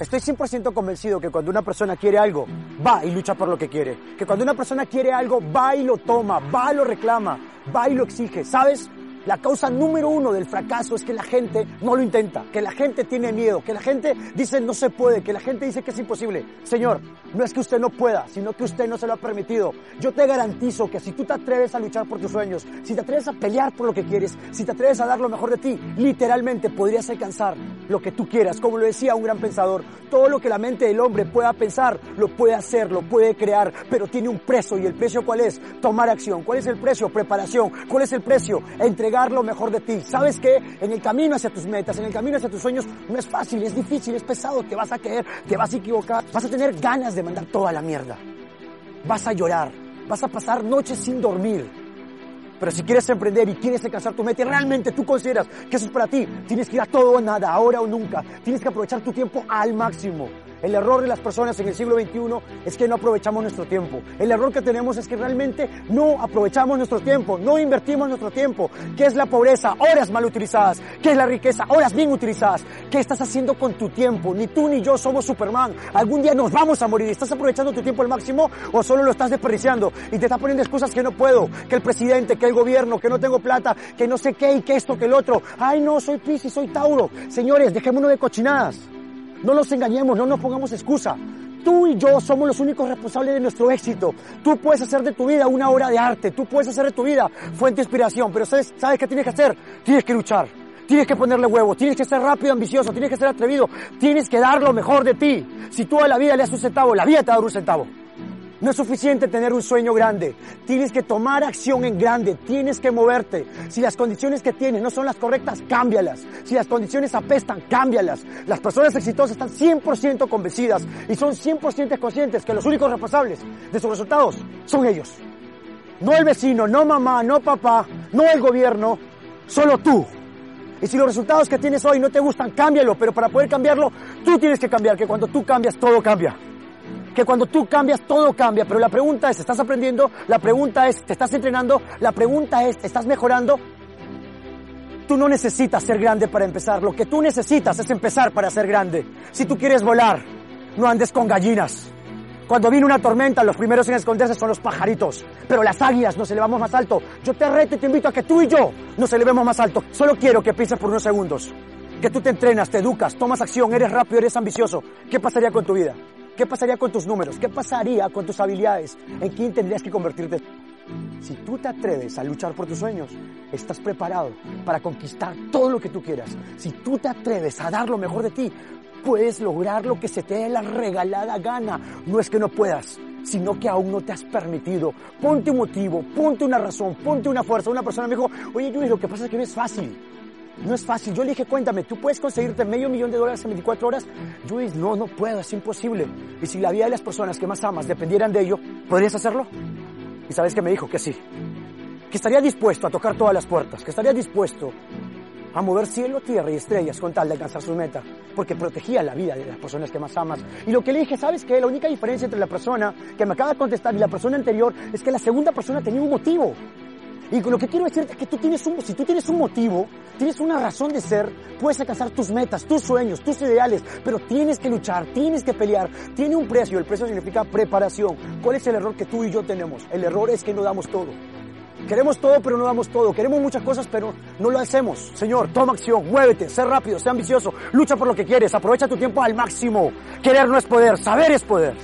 Estoy 100% convencido que cuando una persona quiere algo, va y lucha por lo que quiere. Que cuando una persona quiere algo, va y lo toma, va y lo reclama, va y lo exige. ¿Sabes? La causa número uno del fracaso es que la gente no lo intenta, que la gente tiene miedo, que la gente dice no se puede, que la gente dice que es imposible. Señor, no es que usted no pueda, sino que usted no se lo ha permitido. Yo te garantizo que si tú te atreves a luchar por tus sueños, si te atreves a pelear por lo que quieres, si te atreves a dar lo mejor de ti, literalmente podrías alcanzar lo que tú quieras. Como lo decía un gran pensador, todo lo que la mente del hombre pueda pensar, lo puede hacer, lo puede crear, pero tiene un precio. ¿Y el precio cuál es? Tomar acción. ¿Cuál es el precio? Preparación. ¿Cuál es el precio? Entregar lo mejor de ti. ¿Sabes qué? En el camino hacia tus metas, en el camino hacia tus sueños, no es fácil, es difícil, es pesado, te vas a caer, te vas a equivocar, vas a tener ganas de mandar toda la mierda. Vas a llorar, vas a pasar noches sin dormir. Pero si quieres emprender y quieres alcanzar tu meta y realmente tú consideras que eso es para ti, tienes que ir a todo o nada, ahora o nunca. Tienes que aprovechar tu tiempo al máximo. El error de las personas en el siglo XXI es que no aprovechamos nuestro tiempo. El error que tenemos es que realmente no aprovechamos nuestro tiempo, no invertimos nuestro tiempo. ¿Qué es la pobreza? Horas mal utilizadas. ¿Qué es la riqueza? Horas bien utilizadas. ¿Qué estás haciendo con tu tiempo? Ni tú ni yo somos Superman. Algún día nos vamos a morir. ¿Estás aprovechando tu tiempo al máximo o solo lo estás desperdiciando? Y te estás poniendo excusas que no puedo, que el presidente, que el gobierno, que no tengo plata, que no sé qué y que esto, que el otro. Ay no, soy Piscis, soy Tauro. Señores, dejémonos de cochinadas. No nos engañemos, no nos pongamos excusa. Tú y yo somos los únicos responsables de nuestro éxito. Tú puedes hacer de tu vida una obra de arte, tú puedes hacer de tu vida fuente de inspiración, pero ¿sabes, ¿sabes qué tienes que hacer? Tienes que luchar, tienes que ponerle huevo, tienes que ser rápido, ambicioso, tienes que ser atrevido, tienes que dar lo mejor de ti. Si tú la vida le das un centavo, la vida te va a dar un centavo. No es suficiente tener un sueño grande. Tienes que tomar acción en grande. Tienes que moverte. Si las condiciones que tienes no son las correctas, cámbialas. Si las condiciones apestan, cámbialas. Las personas exitosas están 100% convencidas y son 100% conscientes que los únicos responsables de sus resultados son ellos. No el vecino, no mamá, no papá, no el gobierno, solo tú. Y si los resultados que tienes hoy no te gustan, cámbialo. Pero para poder cambiarlo, tú tienes que cambiar. Que cuando tú cambias, todo cambia que cuando tú cambias, todo cambia. Pero la pregunta es, ¿estás aprendiendo? La pregunta es, ¿te estás entrenando? La pregunta es, ¿te estás mejorando? Tú no necesitas ser grande para empezar. Lo que tú necesitas es empezar para ser grande. Si tú quieres volar, no andes con gallinas. Cuando viene una tormenta, los primeros en esconderse son los pajaritos. Pero las águilas nos elevamos más alto. Yo te reto y te invito a que tú y yo nos elevemos más alto. Solo quiero que pienses por unos segundos. Que tú te entrenas, te educas, tomas acción, eres rápido, eres ambicioso. ¿Qué pasaría con tu vida? ¿Qué pasaría con tus números? ¿Qué pasaría con tus habilidades? ¿En quién tendrías que convertirte? Si tú te atreves a luchar por tus sueños, estás preparado para conquistar todo lo que tú quieras. Si tú te atreves a dar lo mejor de ti, puedes lograr lo que se te dé la regalada gana. No es que no puedas, sino que aún no te has permitido. Ponte un motivo, ponte una razón, ponte una fuerza. Una persona me dijo, oye Luis, lo que pasa es que no es fácil. No es fácil. Yo le dije, cuéntame, ¿tú puedes conseguirte medio millón de dólares en 24 horas? Yo dije, no, no puedo, es imposible. Y si la vida de las personas que más amas dependieran de ello, ¿podrías hacerlo? Y sabes que me dijo que sí. Que estaría dispuesto a tocar todas las puertas, que estaría dispuesto a mover cielo, tierra y estrellas con tal de alcanzar su meta, porque protegía la vida de las personas que más amas. Y lo que le dije, ¿sabes qué? La única diferencia entre la persona que me acaba de contestar y la persona anterior es que la segunda persona tenía un motivo. Y lo que quiero decirte es que tú tienes un, si tú tienes un motivo, tienes una razón de ser, puedes alcanzar tus metas, tus sueños, tus ideales, pero tienes que luchar, tienes que pelear, tiene un precio, el precio significa preparación. ¿Cuál es el error que tú y yo tenemos? El error es que no damos todo. Queremos todo, pero no damos todo. Queremos muchas cosas, pero no lo hacemos. Señor, toma acción, muévete, sé rápido, sé ambicioso, lucha por lo que quieres, aprovecha tu tiempo al máximo. Querer no es poder, saber es poder.